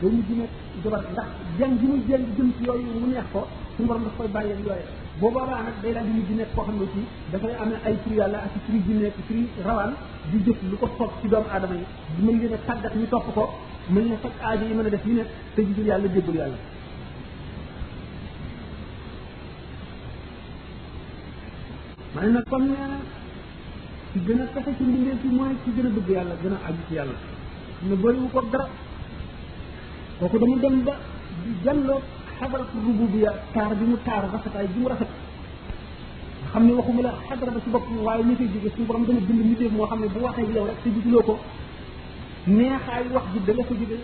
day mujj nekk jabar ndax jàng gi muy jàng jëm ci yooyu mu neex ko suñu borom daf koy bàyyi ak yooyu boo boobaa nag day daal di mujj nekk koo xam ne ci dafay amee ay tur yàlla ak tur ji nekk tur rawaan di jëf lu ko soob ci doomu aadama yi mën leen a tàggat ñu topp ko mën na faj aajo yi mën a def yu nekk te gisul yàlla déggul yàlla ma ne nag comme nee na ci gën a texe ci mbindeef yi mooy ci gën a bëgg yàlla gën a aju ci yàlla ne bëriwu ko dara kooku dañu dem ba di jàlloo xadarat rububiya taar bi mu taar rafetaay bi mu rafet nga xam ne waxuma la xadara ba ci bopp waaye ñu koy jóge suñu borom dana bind mbindeef moo xam ne bu waxee yow rek te gisuloo ko neexaay wax ji da nga ko jóge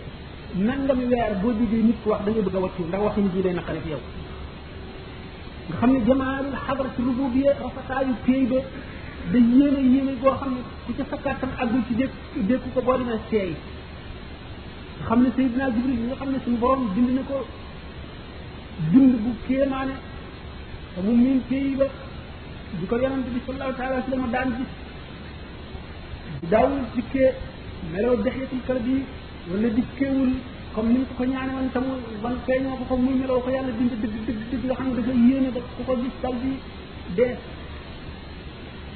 nangami weer boo déggee nit ko wax da ngay bëgg a wàccu ndax wax nit ñi day naqari fi yow nga xam ne jamaalul xadrat rububiyya rafetaayu péey ba da yéene yéene goo xam ne ku ca sakkaat tam àggul ci dékk dékku ko boo demee seey nga xam ne Seydina Jibril bi nga xam ne suñu borom bind na ko bind bu kéemaane te mu miin péey ba di ko yonent bi sallallahu taala wa sallam daan gis daawul dikkee meloo dexeetul kala bi wala dikkeewul comme ni ñu ko ko ñaane woon te mu ban feeñoo ko ko muy meloo ko yàlla bind dëgg dëgg dëgg nga xam ne dafa yéene ba ku ko gis dal di dee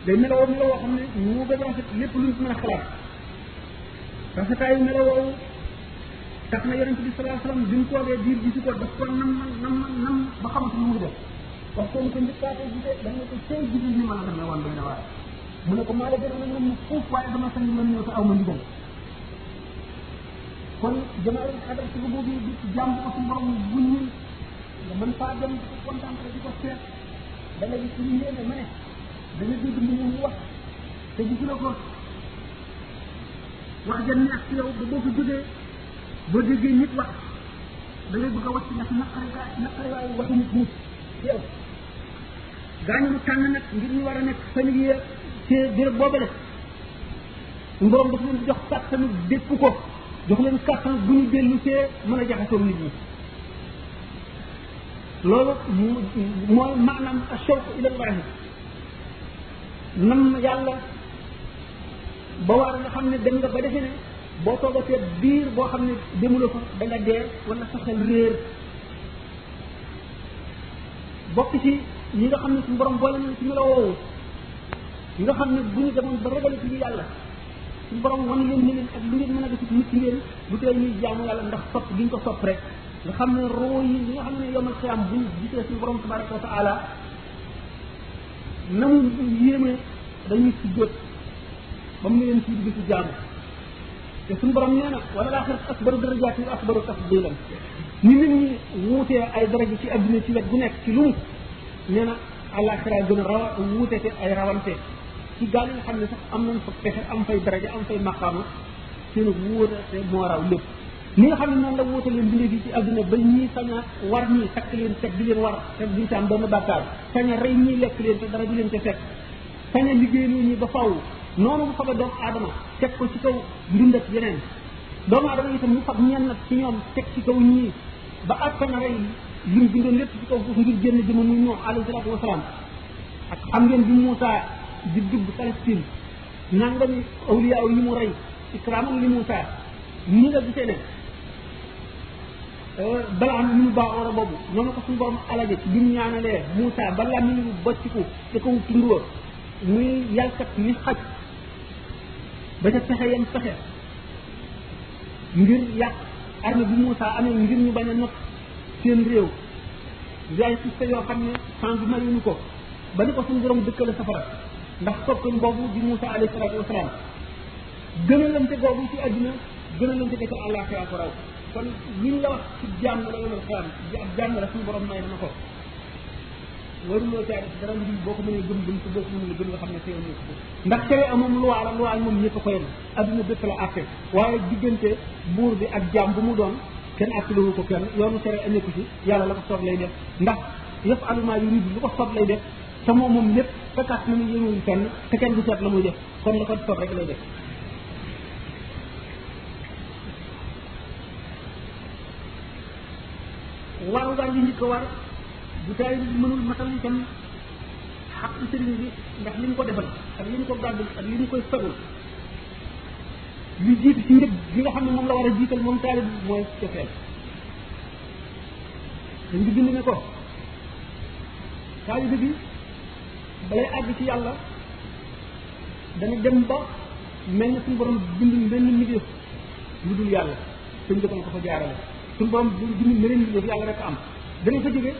day meloo meloo xam ne moo gën a rafet lépp luñ mën a xalaat rafetaayu meloo woowu tax na yonent bi sallallahu alayhi wasallam bi mu toogee biir gisi ko daf ko nam nam nam ba xamatu lu mu def wax ko mu ko njëkkaatee gisee da nga ko sey gisi ni ma la demee woon doy na waar mu ne ko maa la gën a nam mu fuuf waaye dama sañ mën ñëw te aw ma ndigal kon jamaa yi xadar si bëgg bi di ci jàmm ko suñu borom bu ñu nga mën faa dem di ko contenté di ko seet da nga gis ñu yéene ma ne da nga dégg mu mu wax te gisu la ko wax ja neex ci yow ba boo ko jógee boo déggee nit wax da ngay bëgg a wàcc ndax naqari gaa naqari waayu waxu nit nit ci yow gaañu mu tànn nag ngir ñu war a nekk familier ci béréb boobale suñu borom dafa leen jox kàttanu dékku ko jox leen kàttan bu ñu dellu see mën a jaxasoo nit ñi loolu mooy maanaam ashawq ila llahi nam yàlla ba waar nga xam ne dem nga ba defe ne boo toogatee biir boo xam ne demuloo fa da nga dee wala sa xel réer bokk ci ñi nga xam ne suñu borom boole na ci melo woowu nga xam ne bu ñu demoon ba ragale ci yàlla suñu borom wan leen ne leen ak lu ngeen mën a def ci nit ngeen bu tee ñuy jaamu yàlla ndax sopp gi ñu ko sopp rek nga xam ne roo yi li nga xam ne yomal xiyam bu ñu gisee suñu borom tabaraka wa taala na mu yéeme dañuy si jot ba mu ne leen fii di si jaamu te suñu borom nee na wala laa xarit akbaru darajaat yi akbaru tafdilan ni nit ñi wuutee ay daraja ci adduna ci wet gu nekk ci lu mu nee na àllaaxira gën a raw wuute te ay rawante ci gaal yi nga xam ne sax am nañ fa pexe am fay daraja am fay maqaama seen wuute te moo raw lépp li nga xam ne noonu la wuute leen bindee fii ci àdduna ba ñii sañ a war ñii takk leen teg di leen war te duñ ci am benn bàkkaar sañ a rey ñii lekk leen te dara di leen ca fekk sañ a liggéeyloo ñi ba faw noonu mu faba doomu aadama teg ko ci kaw ndund ak yeneen doomu aadama itam mu fab ñenn ci ñoom teg ci kaw ñii ba ak ko na rey li mu bindoon lépp ci kaw suuf ngir génn jëma muy Nuux alayhi salaatu wasalaam ak xam ngeen bi Moussa di dugg Palestine nangami awliya yi mu rey ikraamam li Moussa ni nga gisee ne euh, balaa am ñu baa oora boobu noonu ko suñu borom alage bi mu ñaanalee Moussa balaa mu bocciku te ko tund wa muy yàlkat ni xaj ba ca pexe yam pexe ngir yàq arme bi Moussa amee ngir ñu bañ a not seen réew yaay sista yoo xam ne sang bi mayuñu ko ba ni ko suñu borom dëkkale safara ndax soppeem boobu di Moussa alayhi salaatu wasalaam gënalante boobu ci àdduna gënalante ko ca àllaaxira ko raw kon lu ñu la wax ci jàmm la yomal xiyam ab jàmm la suñu borom may na ko waruloo caa def dara lu dul boo ko mënee gëm gëm te boo ko mënee gëm nga xam ne sa yoon nekk ko ndax tere amum luwaa la luwaa moom ñëpp a ko yem adduna bépp la àtte waaye diggante buur bi ak jaam bu mu doon kenn àttaluwu ko kenn yoonu tere a nekku ci yàlla la ko soob lay def ndax yëpp aliment yu ridu lu ko soob lay def te moom moom lépp te kat na mu yënguwul fenn te kenn du seet la muy def kon la ko soob rek lay def waru gaa ngi nit ko war bu taay bi mënul matal itam xaq sëriñ bi ndax li mu ko defal ak li mu ko gàddul ak li mu koy fagul li jiitu ci njëg bi nga xam ne moom la war a jiital moom taalib bi mooy cofeel dañ di bind ne ko taalibe bi balay àgg ci yàlla dana dem ba mel na suñu borom bind benn mbindeef lu dul yàlla sëñ bi ko fa jaarale suñu borom bu bind meneen li def yàlla rek am dana fa jógee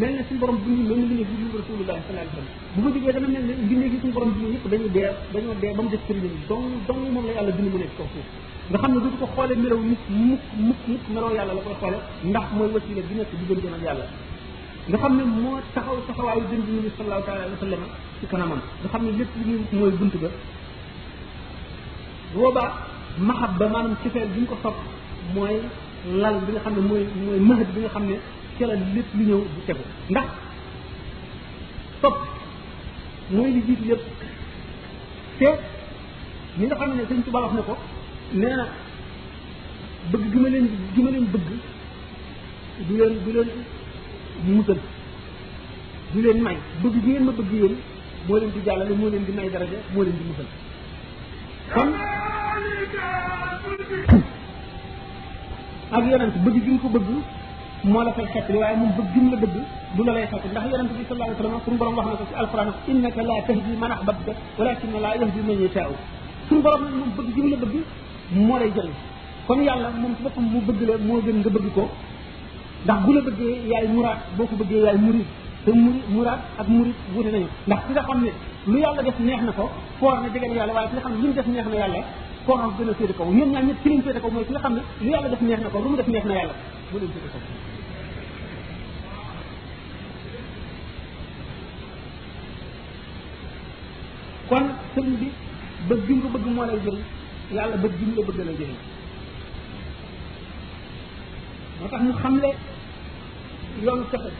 mel ne suñu borom bind mel ne li def lu rasulullah sallallahu alayhi wasallam bu fa jógee dana mel ne mbindee gi suñu borom bind yëpp dañu dee dañoo dee ba mu def sëriñ dong dong moom la yàlla bind mu nekk kaw suuf nga xam ne du ko xoolee melaw nit mukk mukk mukk melaw yàlla la koy xoolee ndax mooy wasila bi nekk diggante ak yàlla nga xam ne moo taxaw taxawaayu dënd bi nabi sallallahu taala alayhi wa sallam ci kanamam nga xam ne lépp li ñuy mooy bunt ba booba maxab ba maanaam cofeel bi ñu ko sopp mooy lal bi nga xam ne mooy mooy mëhët bi nga xam ne ci la lépp lu ñëw di tegu ndax sopp mooy li jiitu lépp te ñi nga xam ne sëñ Tuubaa wax na ko nee na bëgg gi ma leen gi ma leen bëgg du leen du leen musal du leen may bëgg gi ngeen ma bëgg yéen moo leen di jàllale moo leen di may daraja moo leen di musal kon ak yonent bëgg gi nga ko bëgg moo la fay xettali waaye moom bëgg gim la bëgg du la lay xettali ndax yonent bi sallallahu alayhi wa sallam suñu borom wax na ko ci alquran innaka la tahdi man ahbabta walakinna la yahdi man yashaa suñu borom nag moom bëgg gim la bëgg moo lay jëriñ kon yàlla moom ci boppam mu bëgg la moo gën nga bëgg ko ndax bu la bëggee yaay muraad boo ko bëggee yaay murid te muri muraad ak murid wuute nañu ndax ki nga xam ne lu yàlla def neex na ko foor na jege na yàlla waaye ki nga xam ne lu mu def neex na yàlla koo xam gën a féete kaw ñoom ñaar ñëpp ci leen féete kaw mooy ki nga xam ne lu yàlla def neex na ko lu mu def neex na yàlla mu leen féete kaw kon sëriñ bi bëgg bi nga ko bëgg moo lay jëriñ yàlla bëgg bi mu la bëgg la jëriñ moo tax mu xamle yoonu texe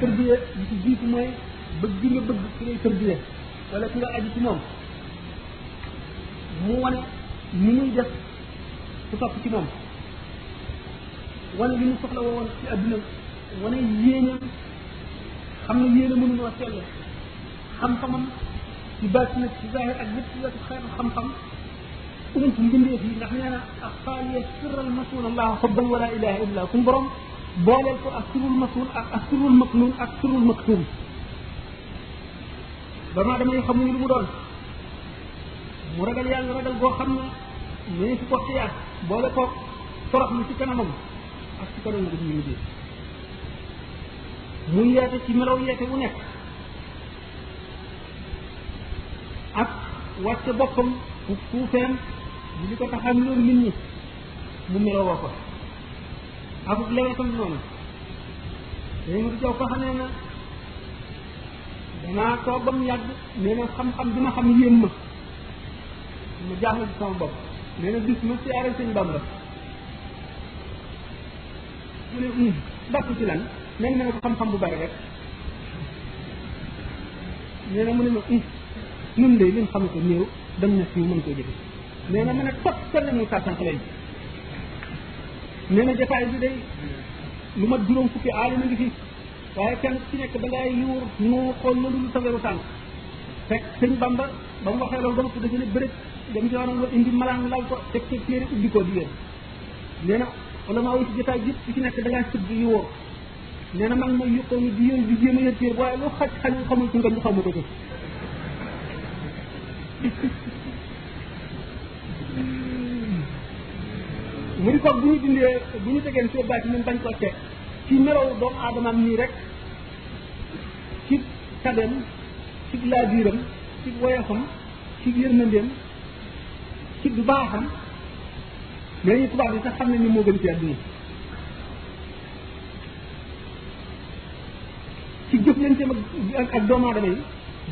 tërbiya li ci jiitu mooy bëgg bi nga bëgg ki ngay tërbiya wala ki nga aju ci moom mu wane ni muy def ku topp ci moom wane li mu soxla woon ci adduna wane yéeneem xam ne yéene mënuloo sell xam-xamam ci baatin ak ci zahir ak lépp ci wetu xeetu xam-xam um ci mbindee fii ndax nee na ak xaaliya sirral masul allah xubban wala ilaha illa suñu borom booleel ko ak sirul masul ak ak sirul maknun ak sirul maktum ba maa damay xamuñu lu mu doon mu ragal yàlla ragal goo xam ne mu ne si ko xiyaas boole ko torox lu ci kanamam ak ci kanam nga ñu liggéey muy yeete ci melaw yeete bu nekk ak wàcce boppam fu fuufeem li ko tax am loolu nit ñi mu meloo woo ko ak lewetam noonu dañu ma jow ko xam ne na danaa toog ba mu yàgg nee na xam-xam bi ma xam yéem ma ma jaaxle ci sama bopp nee na bis ma siyaare sëñ Bamba mu ne bàkk ci lan nee na ma ne ko xam-xam bu bari rek nee na mu ne ma i nun de liñ xam ko néew dem na fi mën koo jëfe nee na mën a topp sa la muy sàttan xale yi nee na jotaay bi day lu mat juróom fukki aalima ngi fi waaye kenn ci nekk da ngay yuur ñu xool la dul saweru tànk fekk sëñ bamba ba mu waxee loolu dama ko dafa ne bërëb dem ci waroon la indi malaan laal ko teg ca téere ubbi ko di yéen nee na wala maa wuti jotaay yëpp ci nekk da ngaa sëgg yuur nee na man ma yuqoo ni di yël di jéem a yël téere waaye lu xaj xaj xamul ci ngeen xaw ma ko ci mu di ko bu ñu dindee bu ñu tegeen soo bàyyi ñun bañ ko teg ci melaw doomu aadamaam nii rek ci tabeem ci laabiiram ci woyofam ci yërmandeem ci du baaxam mais ñu tubaab bi sax xam ne ni moo gën ci àdduna ci jëflante ak ak doomu aadama yi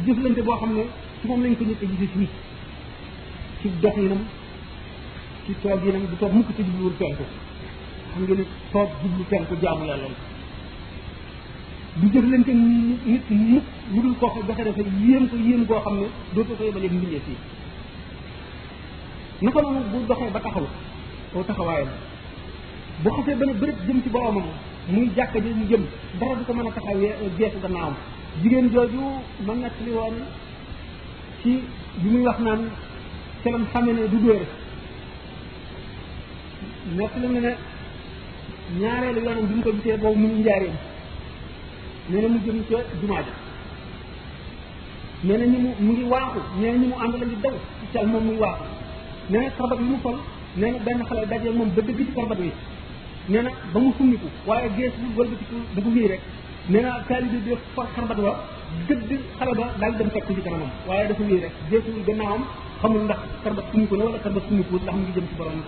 jëflante boo xam ne ci moom lañ ko njëkk a gisee fii ci dox yi nam ci toog yi nam du toog mukk ci jubluwul penku xam nga ne toog jublu penku jaamu yàlla la du jëflante nit mukk lu dul koo ko joxe dafa yéem ko yéem goo xam ne doo ko ko yebale mbindeef yi naka noonu bu doxee ba taxaw koo taxawaayam bu xasee ba ne bërëb jëm ci boromam muy jàkka ji mu jëm dara du ko mën a taxaw jeesu gannaawam jigéen jooju ma nekk li woon ci bi muy wax naan ci lam xame ne du dóore nekk la ne ne ñaareelu yoonam bi mu ko gisee boobu mu ngi njaareen nee na mu jëm ca jumaa ja nee na ñu mu mu ngi waaxu nee na ñu mu ànd la ngi daw ci cal moom muy waaxu nee na karbat yi mu sol nee na benn xale daje moom ba dëgg ci karbat yi nee na ba mu summiku waaye gees bi wëlbatiku dafa wéy rek nee na taalibe bi for karbat wa gëdd xale ba daal dem teg ko ci kanamam waaye dafa wéy rek geesul gannaawam xamul ndax karbat summiku na wala karbat summiku ndax mu ngi jëm ci borom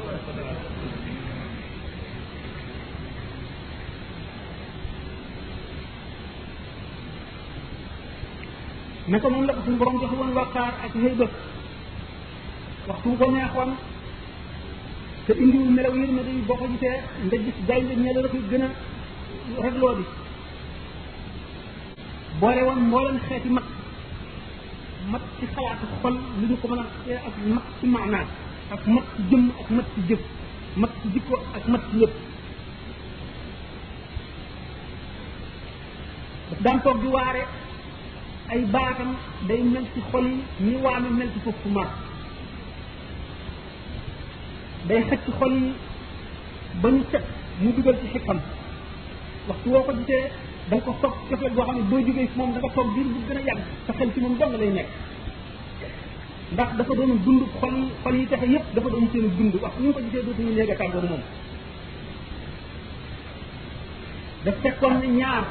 naka noonu la ko suñu borom jox woon waqaar ak hëyba waxtu ko neexoon te indiwul melaw yërmande yi boo ko gisee nga gis jaay la ñe la koy gën a ragloo bi boole woon mbooleem xeeti mag mat ci xalaatu xol li ñu ko mën a ak mat ci maanaa ak mat ci jëmm ak mat ci jëf mat ci jikko ak mat ci yëpp daf daan toog di waare ay baatam day mel ci xol yi ni waame mel ci foofu mar day xëcc xol yi ba ñu set mu dugal ci xikkam waxtu woo ko gisee da nga ko soog cofeel boo xam ne boo jógee ci moom da nga toog biir bu gën a yàgg sa xel ci moom dong lay nekk ndax dafa doon dund xol yi xol yi texe yépp dafa doon seen dund wax ñu ko gisee dootuñu néeg a tàggoog moom daf fekkoon ne ñaar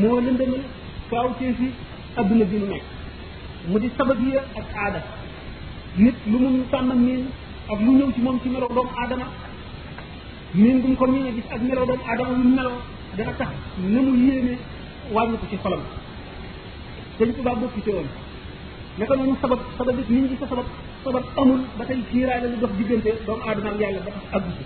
moo lëndëmal kaawtee fi adduna bi nu nekk mu di sababiya ak aada nit lu mu tànn miin ak lu ñëw ci moom ci melo doomu aadama miin bu mu ko miin a gis ak melo doomu aadama lu mu meloo dana tax na mu yéene wàññi ko ci xolam dañ ko baa bokki woon naka noonu sabab sabab it nit ñi ko sabab sabab amul ba tey kiiraay la lu dox diggante doomu aadama ak yàlla ba tax àggu ci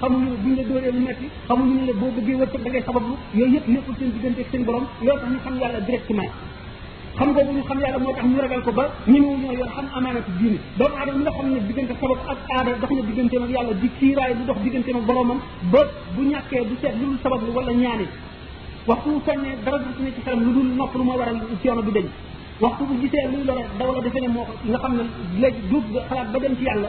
xamuñu ne buñ la dóoree lu metti xamuñu ne la boo bëggee wërsëg da ngay sabablu yooyu yëpp nekkul seen diggante ak seen borom loolu tax ñu xam yàlla directement xam nga bu ñu xam yàlla moo tax ñu ragal ko ba ñemewu ñoo yor xam amaanatu diine doomu aadama mi nga xam ne diggante sabab ak aada dox na digganteem ak yàlla di kiiraay bu dox digganteem ak boromam ba bu ñàkkee du seet lu dul sabab lu wala ñaane waxtu bu sonnee dara du ne ci xelam lu dul nopp lu ma waral coono du deñ waxtu bu gisee luy lore daw la defe ne moo ko nga xam ne léegi duub xalaat ba dem ci yàlla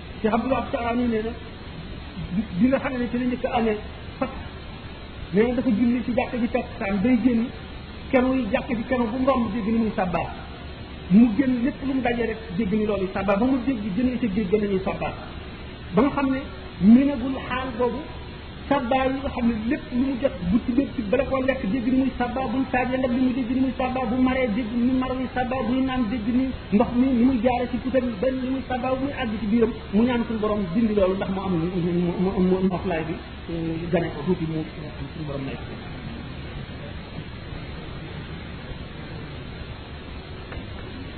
te xam nga ab saaraan yi nee na bi nga xam ne ci la njëkk amee fat nee na dafa julli ci jàkk ji fekk saan day génn kenu yi jàkk ji kenu bu mu romb dégg ni muy sàbbaal mu génn lépp lu mu dajee rek dégg ni loolu sàbbaal ba mu dégg jënee ca géej gën nañuy sàbbaal ba nga xam ne minagul xaal boobu sabba yi nga xam ne lépp lu mu jot bu ci bépp bala koo lekk dégg ni muy sabba bu mu taajee ndab li mu dégg ni muy sabba bu maree dégg ni mar wi sabba bu ñu naan dégg ni ndox mi ni muy jaare ci putam ba ni muy sabba bu muy àgg ci biiram mu ñaan suñu borom dindi loolu ndax mu am mu am mu noflaay bi gane ko tuuti mu suñu borom may ko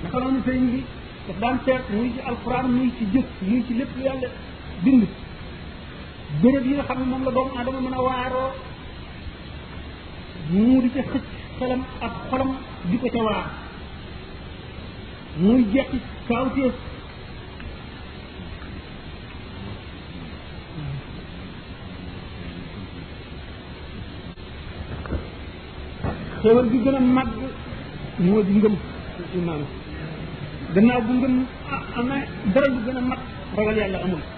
naka noonu sëriñ bi daf daan seet muy ci alquran muy ci jëf muy ci lépp lu yàlla bind béréb yi nga xam ne moom la doomu aadama mën a waaroo mu di ca xëcc xelam ak xolam di ko ca waar muy jekki kaawteef xéwal bi gën a màgg moo di ngëm imaam gannaaw bu ngëm ah am na dara lu gën a mag ragal yàlla amul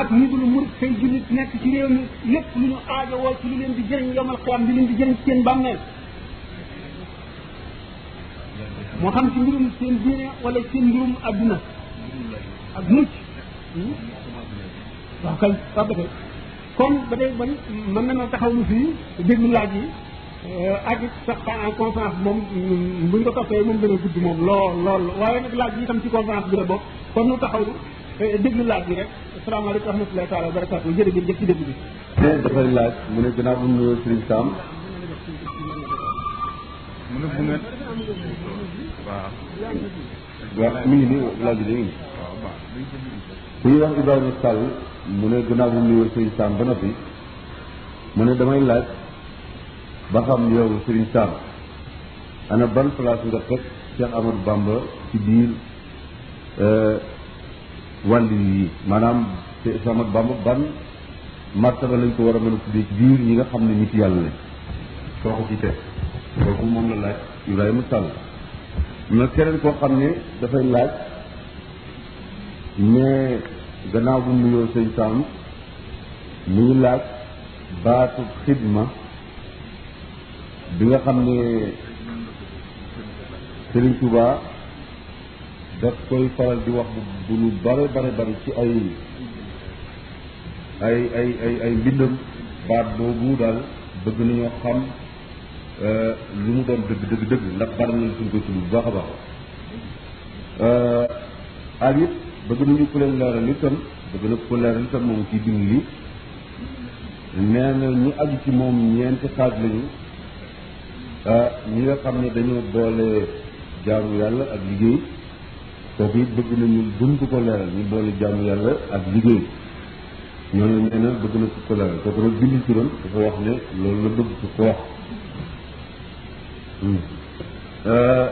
ak ñi dul murit say jullit nekk ci réew mi lépp lu ñu aajowoo ci lu leen di jëriñ yomal xiyam di leen di jëriñ ci seen bàmmeel moo xam ci mbirum seen diine wala seen mbirum adduna ak mucc waaw kay waaw ba tey kon ba tey man mën na noo taxaw lu fii déglu laaj yi ak it sax en conférence moom buñ ko toppee moom gën a gudd moom lool lool waaye nag laaj yi itam ci conférence bi la bokk kon nu taxaw eh, déglu laaj bi rek asalaamaaleykum wa rahmatullahi taala wa barakaatu jërëjëf jëf ci déglu bi eh, dafay laaj mu ne gannaaw bu nuyoo Serigne Sam mu ne bu ngeen waaw waaw mi ngi nii laaj bi léegi ku ñuy wax Ibrahima Sall mu ne gannaaw bu nuyoo Serigne Sam ba noppi mu ne damay laaj ba xam yow Serigne Sam ana ban place nga teg Cheikh Amadou Bamba ci biir euh, wàllu yi maanaam Cheikh Ahmad Bamba ban martaba lañ ko war a mën a tuddee ci biir ñi nga xam ne nit yàlla lañ soo ko ci teg kooku moom la laaj Ibrahima Sall na keneen koo xam ne dafay laaj mais gannaaw bu nuyoo sëñ Sam mu ngi laaj baatu xidma bi nga xam ne Serigne Touba daf koy faral di wax bu lu bare bare bari ci ay ay ay ay ay mbindam baat boobu daal bëgg nañoo xam euh, lu mu doon dëgg dëgg dëgg ndax bari na suñ ko tudd bu baax a baax euh, ak it bëgg nañu ku leen leeral itam bëgg na ku leen leeral itam moom ci bind li nee na ñi aju ci moom ñeenti xaaj lañu ah, ñi nga xam ne dañoo boole jaamu yàlla ak liggéey kooku it bëgg nañu gën ku ko leeral ñu boole jaamu yàlla ak liggéey ñooñu nee na bëgg na ku ko leeral kooku nag bind turam dafa wax ne loolu la bëgg ku ko wax hmm. ah,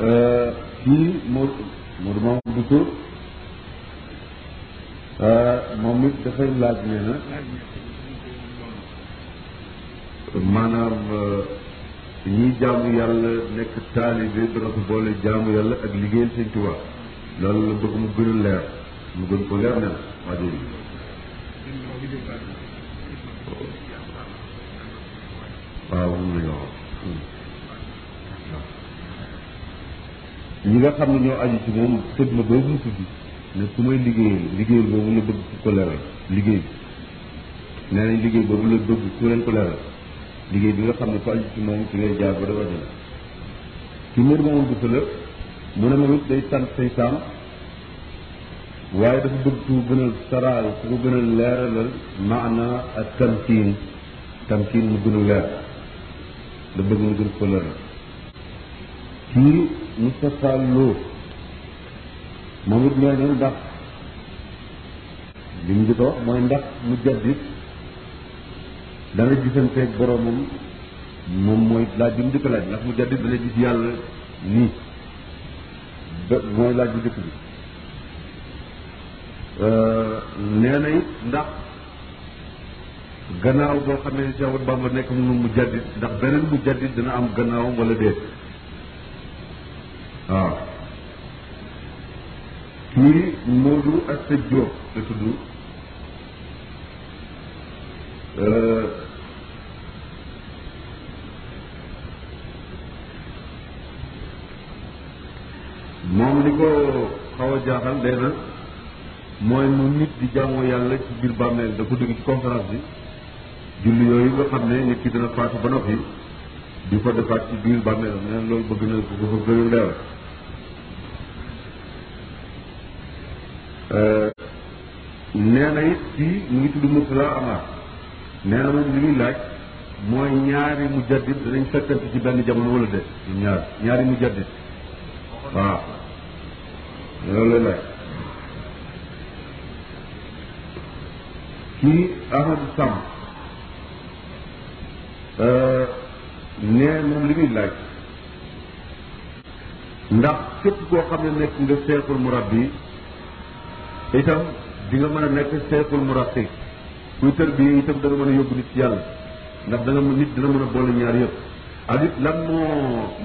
euh, kii moo Modou Mamoun Bousso euh, moom it dafay laaj nee na maanaam euh, ñiy jaamu yàlla nekk taalibe dana ko boole jaamu yàlla ak liggéeyal Sëñ Tuubaa loolu la bëgg mu gën a leer mu gën ko leer nee na waa waaw moom la ñu wax ñi nga xam ne ñoo aju ci moom xidma boobu mu tudd ne ku may liggéeyal liggéeyal boobu la bëgg ku ko leeral liggéey bi nee nañ liggéey boobu la bëgg ku leen ko leeral liggéey bi nga xam ne ku aju ci moom ci ngay jaar ba dafa jël ci mbir moomu bu fa la mu ne moom it day sant say saam waaye dafa bëgg ku gën a saraal ku ko gën a leeralal maana ak tamkiin tamkiin mu gën a leer da bëgg mu gën ko leeral kii Moustapha Lo moom it nee na ndax li mu njëkk a wax mooy ndax mu jaddit dana gisanteeg boromam moom mooy laaj bi mu njëkk a laaj ndax mu jaddit dana gis yàlla nii ba mooy laaj bu njëkk bi nee na it ndax gannaaw boo xamee ne Cheikh Ahmadou Bamba nekk mu mu jaddit ndax beneen mu jaddit dina am gannaawam wala déet waaw kii Modou ak sa Diop la tudd euh, moom li ko xaw a jaaxal day na mooy nu nit di jaamoo yàlla ci biir bàmmeel da ko dégg ci conférence bi julli yooyu nga xam ne nit ki dana faatu ba noppi di ko defaat ci biir bàmmeel nee loolu bëgg na ko ko gën a leeral euh, nee na it kii mu ngi tudd Murtala Amar nee na moom li muy laaj mooy ñaari mu jaddit danañ fekkante ci benn jamono wala de ñaar ñaari mu jaddit waaw loolu la kii Ahmadu Samb nee moom li muy laaj ndax képp koo xam ne nekk nga seexul murabbi itam di nga mën a nekk seexul murabbi kuy tërbiye itam dana mën a yóbbu nit ci yàlla ndax dana nit dana mën a boole ñaar yëpp ak it lan moo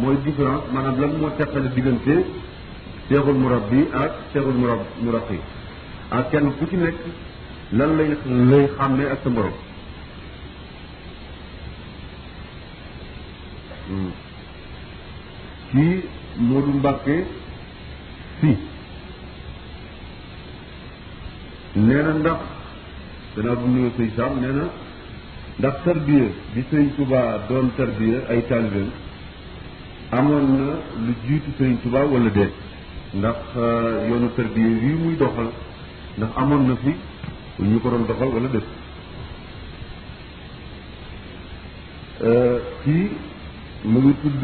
mooy différence maanaam lan moo teqale diggante seexul murabbi ak seexul murab muraqi ak kenn ku ci nekk lan lay lay xàmmee ak sa morom hmm. kii Moodu Mbàkke si nee na ndax danaa bu nuyoo sëñ Saam nee na ndax tarbiya bi sëñ Tuubaa doon tarbiya ay taalibeem amoon na lu jiitu sëñ Tuubaa wala déet ndax euh, yoonu tarbiya yi muy doxal ndax amoon na fi ñu ko doon doxal wala déet euh, kii mu ngi tudd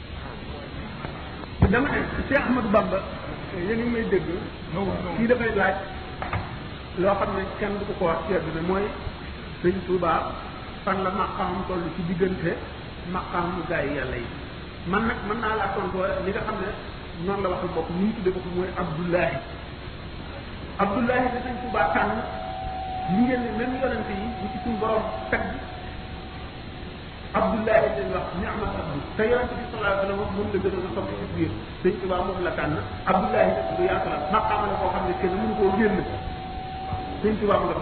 dama ne Cheikh Ahmadou Bamba yéen ngi may dégg kii dafay laaj loo xam ne kenn du ko ko wax ci àdduna mooy sëñ Touba fan la maqaamam toll ci diggante maqaamu gaa yi yàlla yi man nag mën naa laa tontoo li nga xam ne noonu la waxal bopp ni mu tuddee bopp mooy Abdullahi Abdullahi da sëñ Touba tànn li ngeen ne même yonente yi ñu ci suñu borom tagg Abdullah lañ wax ni'mat abdu te yonent bi sallallahu alayhi wa sallam moom la gën a sopp ci biir sëñ Tuubaa moom la tànn Abdullah nag du yaatu la maqaama la koo xam ne kenn mënu koo génn sëñ Tuubaa mu def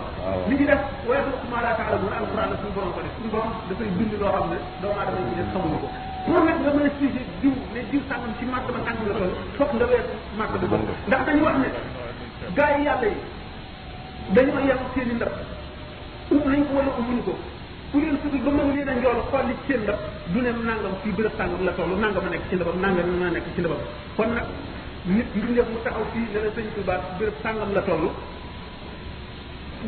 li ci def waaye su ma laa taala mun alquran la suñu borom ko def suñu borom dafay bind loo xam ne doomu aadama yi def xamuñu ko pour nag nga mën a siise diw ne diw sàngam ci màgg ba sàngam la toll foog nga wees màgg ba boobu ndax dañu wax ne gaa yi yàlla yi dañoo yem seen i ndab ub nañ ko wala umuñu ko ku leen suti ba mag leen a njool xool li ci seen ndab du ne nangam fii bërëb sàngam la toll nangam a nekk ci ndabam nangam a nekk ci ndabam kon nag nit mbindeef mu taxaw fii ne la sëñ Tuba bërëb sàngam la toll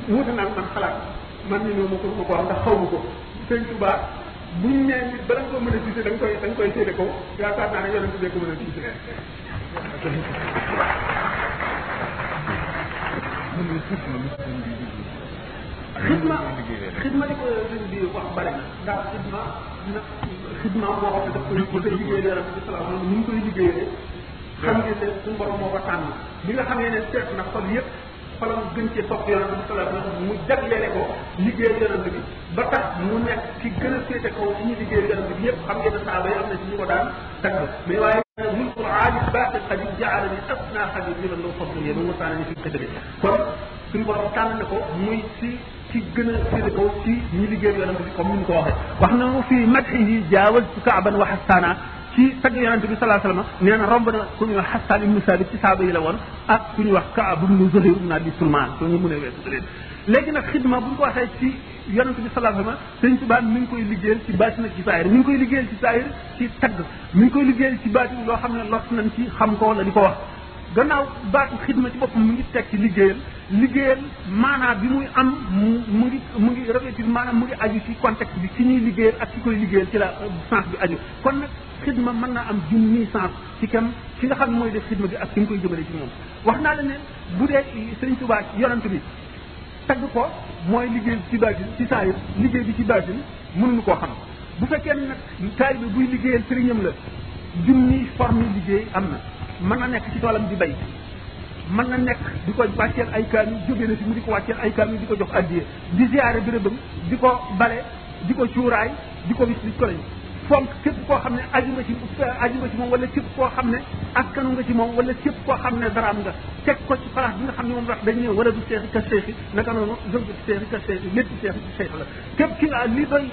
wuute naa man xalaat man ni noonu ma ko ma ko wax ndax xaw ma ko sëñ Tuba buñ nee nit bala nga ko mën a gisee da nga koy da nga koy seede ko yaakaar naa ne yonent bee ko mën a gisee Thank you. xidma xidma li ko sëñ bi wax bari na ndax xidma dina xidma boo xam ne daf koy koy liggéey dara ci salaam ni ñu koy liggéeyee xam ngeen ne suñu borom moo ko tànn li nga xam ne ne seet na xol yëpp xolam gën cee sopp yonent bi salaam mu jagleele ko liggéey yonent bi ba tax mu nekk ki gën a féete kaw ci ñu liggéey yonent bi yëpp xam ngeen ne saaba yi am na ci ñu ko daan tagg mais waaye mulkul aali baaxil xadim jaala ni asna xadim li la loo fadlu yéen mu taana ni fi xëtëri kon suñu borom tànn ko muy ci ci gën a féete kaw ci ñi liggéey yonent bi comme ni mu ko waxee wax na mu fii madhihi jaawaztu kaaban wa xastaana ci tagg yonent bi salaa sallam nee na romb na ku ñuy wax xastaan ibnu saabit ci saaba yi la woon ak ku ñuy wax kaab ibnu zuhayr ibnu abi sulmaan soo ñu mën a weesu leen léegi nag xidma bu ñu ko waxee ci yonent bi salaa sallam sëñ Tuubaa mi ngi koy liggéeyal ci baatin ak ci saahir mi ngi koy liggéeyal ci saahir ci tagg mi ngi koy liggéeyal ci baatin loo xam ne lott nañ ci xam ko wala di ko wax gannaaw baatu xidma ci boppam mu ngi teg ci liggéeyal liggéeyal maanaa bi muy am mu mu ngi mu ngi revêtir maanaam mu ngi aju ci contexte bi ci ñuy liggéeyal ak ci koy liggéeyal ci la euh, sens bi aju kon nag xidma mën naa am junni sens ci kam ki nga xam ne mooy def xidma bi ak ki nga koy jëmale ci moom wax naa la ne bu dee Sëriñ Tuubaa yonent bi tagg ko mooy liggéey bi ci baatin ci saayir liggéey bi ci baatin mënuñu koo xam bu fekkee ne nag taalibe buy liggéeyal sëriñam la junni forme liggéey am na mën na nekk ci toolam di bay mën na nekk di ko wàcceel ay kaamil jóge na fi mu di ko wàcceel ay kaamil di ko jox addiye di ziyaare bérébam di ko bale di ko cuuraay di ko wis wis ko lañ fonk képp koo xam ne aju nga ci aju nga ci moom wala képp koo xam ne askanu nga ci moom wala képp koo xam ne daraam nga teg ko ci place bi nga xam ne moom wax dañ ne wala du seexi ka seexi naka noonu zëwju seexi ka seexi lépp seexi ci seexi la képp ki nga li doy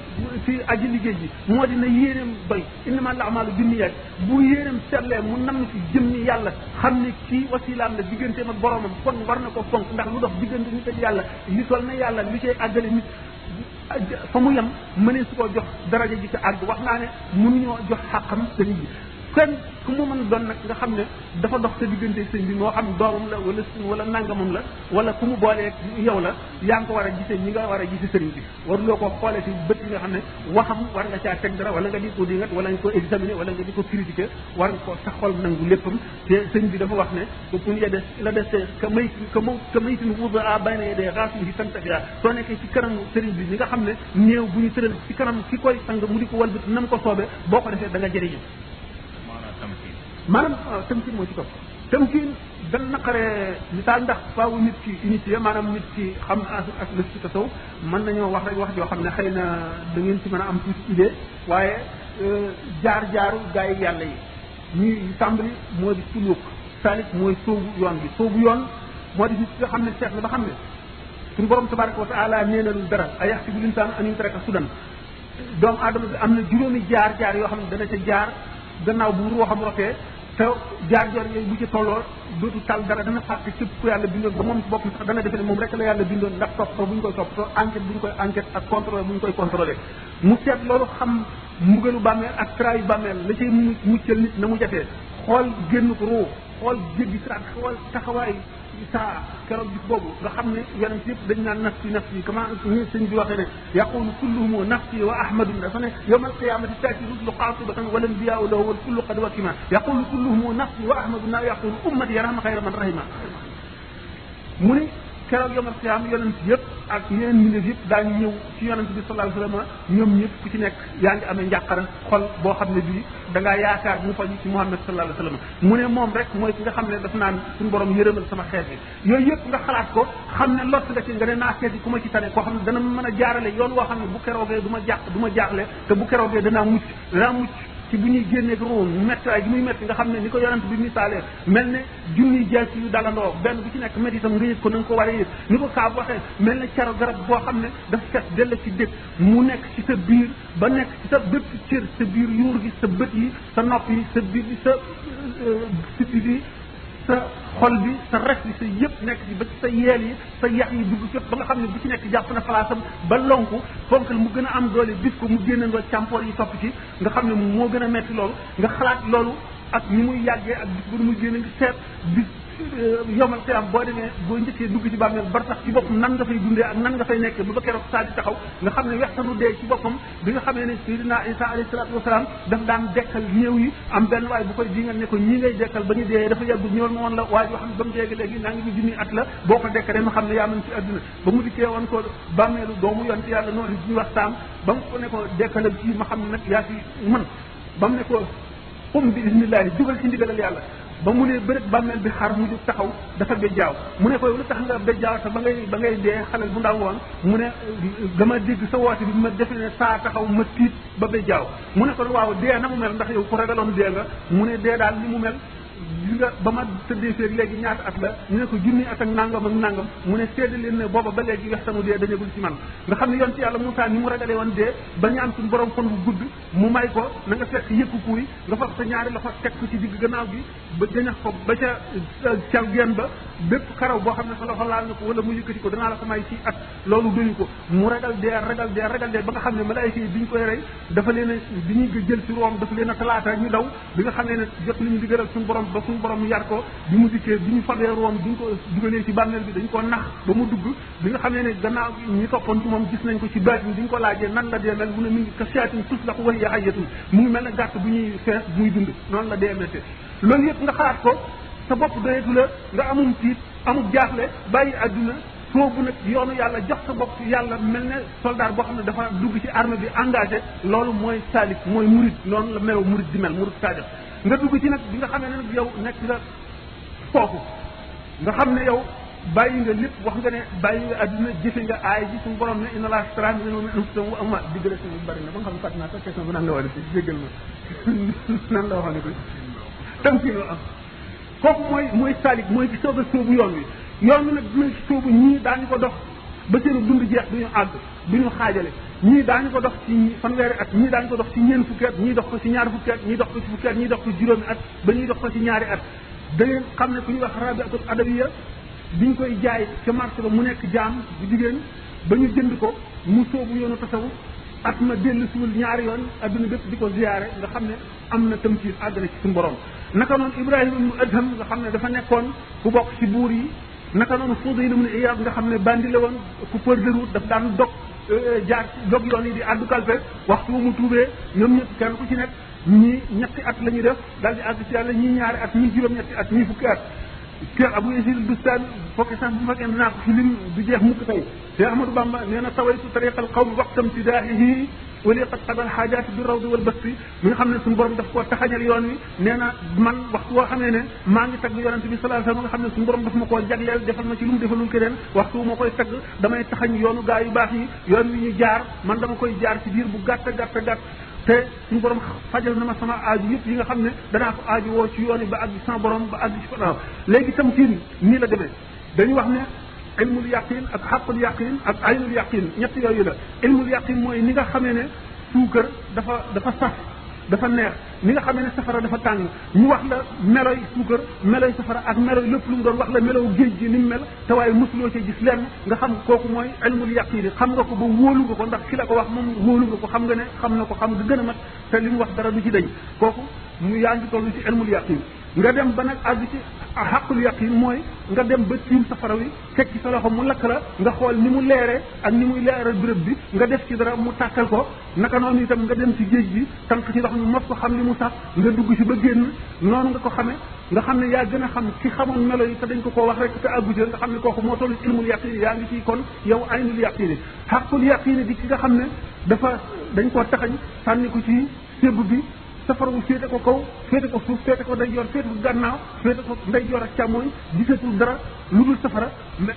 ci aji liggéey ji moo dina yéeneem doy innama al amalu binniyaat bu yéeneem seetlee mu nam ci jëmmi yàlla xam ne kii wasilaam la digganteem ak boromam kon war na ko fonk ndax lu dox diggante nit ak yàlla li tol na yàlla li cay àggale nit fa mu yem mënee su koo jox daraja ji ca àgg wax naa ne mënuñoo jox xàqam sëriñ bi kenn ku mu mën doon nag nga xam ne dafa dox sa diggante sëñ bi moo xam doomam la wala wala nangamam la wala ku mu boolee yow la yaa ngi ko war a gisee ñi nga war a gisee sëriñ bi waruloo ko xoolee si bët yi nga xam ne waxam war nga caa teg dara wala nga di ko dingat wala nga ko examiner wala nga di ko critiquer war nga ko sa xol nangu léppam te sëñ bi dafa wax ne kun ya des la des ka may ka ma ka maytin wuda a bay na yedee raasulihi fantafira soo nekkee ci kanam sëriñ bi ñi nga xam ne néew bu ñu tëral ci kanam ki koy sang mu di ko walbati na mu ko soobee boo ko defee da nga jëriñu maanaam tamkin moo ci topp tamkin dan naqaree misaal ndax faawu nit ki initié maanaam nit ki xam as as lëf ci tasaw mën nañoo wax rek wax joo xam ne xëy na da ngeen ci mën a am tuuti idée waaye jaar jaaru gaa yi yàlla yi ñuy tàmbali moo di suluuk salik mooy soobu yoon bi soobu yoon moo di nit nga xam ne seet na ba xam ne suñu borom tabaraka wa taala nee na lu dara ay yax si bu linsaan an yutraka sudan doomu aadama bi am na juróomi jaar jaar yoo xam ne dana ca jaar gannaaw bu ruuxam rotee te jaar jaar yooyu bu ci tolloo dootu tal dara dana fàtte képp ku yàlla bindoon ba moom ci boppam sax dana defe ne moom rek la yàlla bindoon ndax topp ko bu ñu koy topp enquête bu ñu koy enquête ak contrôlé bu ñu koy contrôlé mu seet loolu xam mbugalu bàmmeel ak trayu bàmmeel la cay mu muccal nit na mu jafee xool génn ko ruu xool jéggi siraat xool taxawaay saa keroog bis boobu nga xam ne yonent yëpp dañ naan nafsi nafsi kama ni sëñ bi waxee ne yaqulu kulluhum nafsi wa ahmadun dafa ne yowma alqiyamati taati ruslu xaatibatan wal anbiyaau lahu wal kullu qad wakima yaqulu kulluhum nafsi wa ahmadun naa yaqulu ummati yarhama xayra man rahima mu ne keroog yomal xiyaam yonent yëpp ak yeneen mbindeef yëpp daañu ñëw ci yonent bi sallallahu alayhi wasallam ñoom ñëpp ku ci nekk yaa ngi amee njàqare xol boo xam ne bii da ngaa yaakaar mu faju ci Muhammad sallallahu alayhi wasallam mu ne moom rek mooy ki nga xam ne daf naan suñu borom yërëmal sama xeet bi yooyu yëpp nga xalaat ko xam ne lott nga ci nga ne naa seeti ku ma ci tane koo xam ne dana mën a jaarale yoon woo xam ne bu keroogee du ma jàq du ma jaaxle te bu keroogee danaa mucc danaa mucc ci bu ñuy génneeg ruum metti ay gi muy metti nga xam ne ni ko yonent bi misaalee mel ne junniy jaas yu dalandoo benn bu ci nekk mét itam nga yëg ko na nga ko war a yëg ni ko kaab waxee mel na caro garab boo xam ne dafa fet dell ci dëkk mu nekk ci sa biir ba nekk ci sa bépp cër sa biir yuur gi sa bët yi sa nopp yi sa biir bi sa siti bi sa xol bi sa res bi sa yëpp nekk ci ba ci sa yeel yi sa yax yi dugg fépp ba nga xam ne bu ci nekk jàpp na palaasam ba lonku fonkal mu gën a am doole bis ko mu génnandoo càmpoor yi topp ci nga xam ne moo gën a metti loolu nga xalaat loolu ak ni muy yàggee ak bis bu nu mujjee na nga seet bis yomal xiyam boo demee boo njëkkee dugg ci bàmmeel bar sax ci boppam nan nga fay dundee ak nan nga fay nekk ba ba keroog saa di taxaw nga xam ne wextanu dee ci boppam bi nga xamee ne Seydina Isa alayhi salaatu wasalaam daf daan dekkal néew yi am benn waay bu koy dingal ne ko ñii ngay dekkal ba ñu dee dafa yàggul ñëwal ma woon la waa joo xam ne ba mu deegi léegi naa ngi bi junni at la boo ko dekkalee ma xam ne yaa mën ci adduna ba mu dikkee woon ko bàmmeelu doomu yonte yàlla noonu ñu wax saam ba mu ko ne ko dekkalal ci ma xam ne nag yaa fi mën ba mu ne ko um bi ismillahi jubal ci ndigalal yàlla ba mu ne bërëb bàmmeel bi xar mu jóg taxaw dafa bejjaaw mu ne ko lu tax nga bejjaaw te ba ngay ba ngay dee xalal bu ndaw woon mu ne dama dégg sa woote bi ma defe ne saa taxaw ma tiit ba bejjaaw mu ne ko waaw dee na mu mel ndax yow ku ragaloon dee nga mu ne dee daal ni mu mel li nga ba ma tëddee feeg léegi ñaata at la ñu ne ko junni at ak nangam ak nangam mu ne seede leen ne booba ba léegi wextanu dee dañagul ci man nga xam ne yoon ci yàlla Moussa ni mu ragalee woon dee ba ñaan suñu borom fan bu gudd mu may ko na nga fekk yëkku kuuy nga fab sa ñaari loxo teg ko ci digg gannaaw gi ba jëñax ko ba ca ca geen ba bépp xaraw boo xam ne sa loxo laal na ko wala mu yëkkati ko danaa la ko may ci at loolu doyu ko mu ragal dee ragal dee ragal dee ba nga xam ne malaayika yi bi ñu koy rey dafa leen a bi ñuy jël ci room dafa leen a talaata ñu daw bi nga xam ne ne jot nañu digëral suñu borom ba suñu borom yar ko bi mu dikkee bi ñu fabee room bi ñu ko dugalee ci bàmmeel bi dañu ko nax ba mu dugg bi nga xamee ne gannaaw ñi toppoon ci moom gis nañ ko ci baat bi bi ñu ko laajee nan la dee mel mu ne mi ngi ka siyaatin tus la ko wal ya ayatun mu ngi mel ne gàtt bu ñuy fees muy dund noonu la dee métte loolu yëpp nga xalaat ko sa bopp doyetu la nga amum tiit amum jaaxle bàyyi àdduna soobu nag yoonu yàlla jox sa bopp yàlla mel ne soldat boo xam ne dafa dugg ci armée bi engagé loolu mooy salik mooy murid noonu la melo murid di mel murid saadiq nga dugg ci nag bi nga xamee ne nag yow nekk nga foofu nga xam ne yow bàyyi nga lépp wax nga ne bàyyi nga adduna jëfe nga aay ji suñu borom ne inna laa ashtara mina al-mu'minina anfusahum wa amwaalahum digg la suñu bari na ba nga xam ne fàtte naa sax question bi nan la war a si jéggal ma nan la waxoon ne ko tam kii am kooku mooy mooy salik mooy ci soog a sóobu yoon wi yoon wi nag dinañ ci sóobu ñii daañu ko dox ba seenu dund jeex duñu àgg duñu xaajale ñii daañu ko dox ci fanweeri at ñii daañu ko dox ci ñeen fukki at ñii dox ko ci ñaar fukki at ñii dox ko ci fukki at ñii dox ko ci juróomi at ba ñuy dox ko ci ñaari at da ngeen xam ne ku ñuy wax rabiatul adawiya bi ñu koy jaay ca marché ba mu nekk jaam bu jigéen ba ñu jënd ko mu soobu yoonu tasawu at ma dellu suul ñaari yoon adduna bépp di ko ziyaare nga xam ne am na tam ci àgg na ci suñu borom naka noonu ibrahima ibnu adham nga xam ne dafa nekkoon ku bokk ci buur yi naka noonu fuuda yi lu mu ne iyaab nga xam ne bandi la woon ku peur de route daf daan dog jaar dog yoon yi di àddu kalpe waxtu mu tuubee ñoom ñëpp kenn ku ci nekk ñii ñetti at la ñuy def daal di àgg ci yàlla ñii ñaari at ñii juróom-ñetti at ñii fukki at kër Abu Yazid Bustami fokki sax bu fekkee naa ko fi lim du jeex mukk tey te Ahmadou Bamba nee na tawaytu tariqal qawm waxtam ci daahihi wali qad xadal xaajaati bi rawdi wal basti mi nga xam ne suñu borom daf koo taxañal yoon wi nee na man waxtu woo xamee ne maa ngi tagg yonente bi sallallahu alayhi wasallam nga xam ne suñu borom daf ma koo jagleel defal ma ci lu mu defalul keneen waxtu wu ma koy tagg damay taxañ yoonu gaa yu baax yi yoon wi ñu jaar man dama koy jaar ci biir bu gàtt gàtt gàtt te suñu borom fajal na ma sama aaju yëpp yi nga xam ne danaa ko aaju woo ci yoon yi ba àgg sama borom ba àgg ci ko waaw léegi tam tiir nii la demee dañu wax ne ilmul yaqin ak xaqul yaqin ak aynul yaqin ñett yooyu la ilmul yaqin mooy ni nga xamee ne suukar dafa dafa saf dafa neex ni nga xamee ne safara dafa tàng ñu wax la meloy suukar meloy safara ak meloy lépp lu mu doon wax la melow géej gi ni mu mel te waaye mosuloo ci gis lenn nga xam kooku mooy ilmul yaqini xam nga ko ba wóolu nga ko ndax ki la ko wax moom wóolu nga ko xam nga ne xam na ko xam nga gën a mat te li mu wax dara du ci dañ kooku mu yaa ngi toll ci ilmul yaqini nga dem ba nag àgg ci xaqul yaqin mooy nga dem ba tiim safara wi teg ci sa loxo mu lakk la nga xool ni mu leere ak ni muy leere béréb bi nga def ci dara mu tàkkal ko naka noonu itam nga dem ci géej gi tànk ci ndox mi mos ko xam ni mu sax nga dugg ci ba génn noonu nga ko xamee nga xam ne yaa gën a xam ki xamoon melo yi te dañ ko koo wax rek te àggu nga xam ne kooku moo toll ilmul yaqini yaa ngi ci kon yow aynul yaqini xaqul yaqini di ki nga xam ne dafa dañ koo taxañ sànni ko ci sébb bi safara wu féete ko kaw féete ko suuf féete ko ndeyjoor féete ko gànnaaw féete ko ndeyjoor ak càmmooñ gisatul dara lu dul safara mais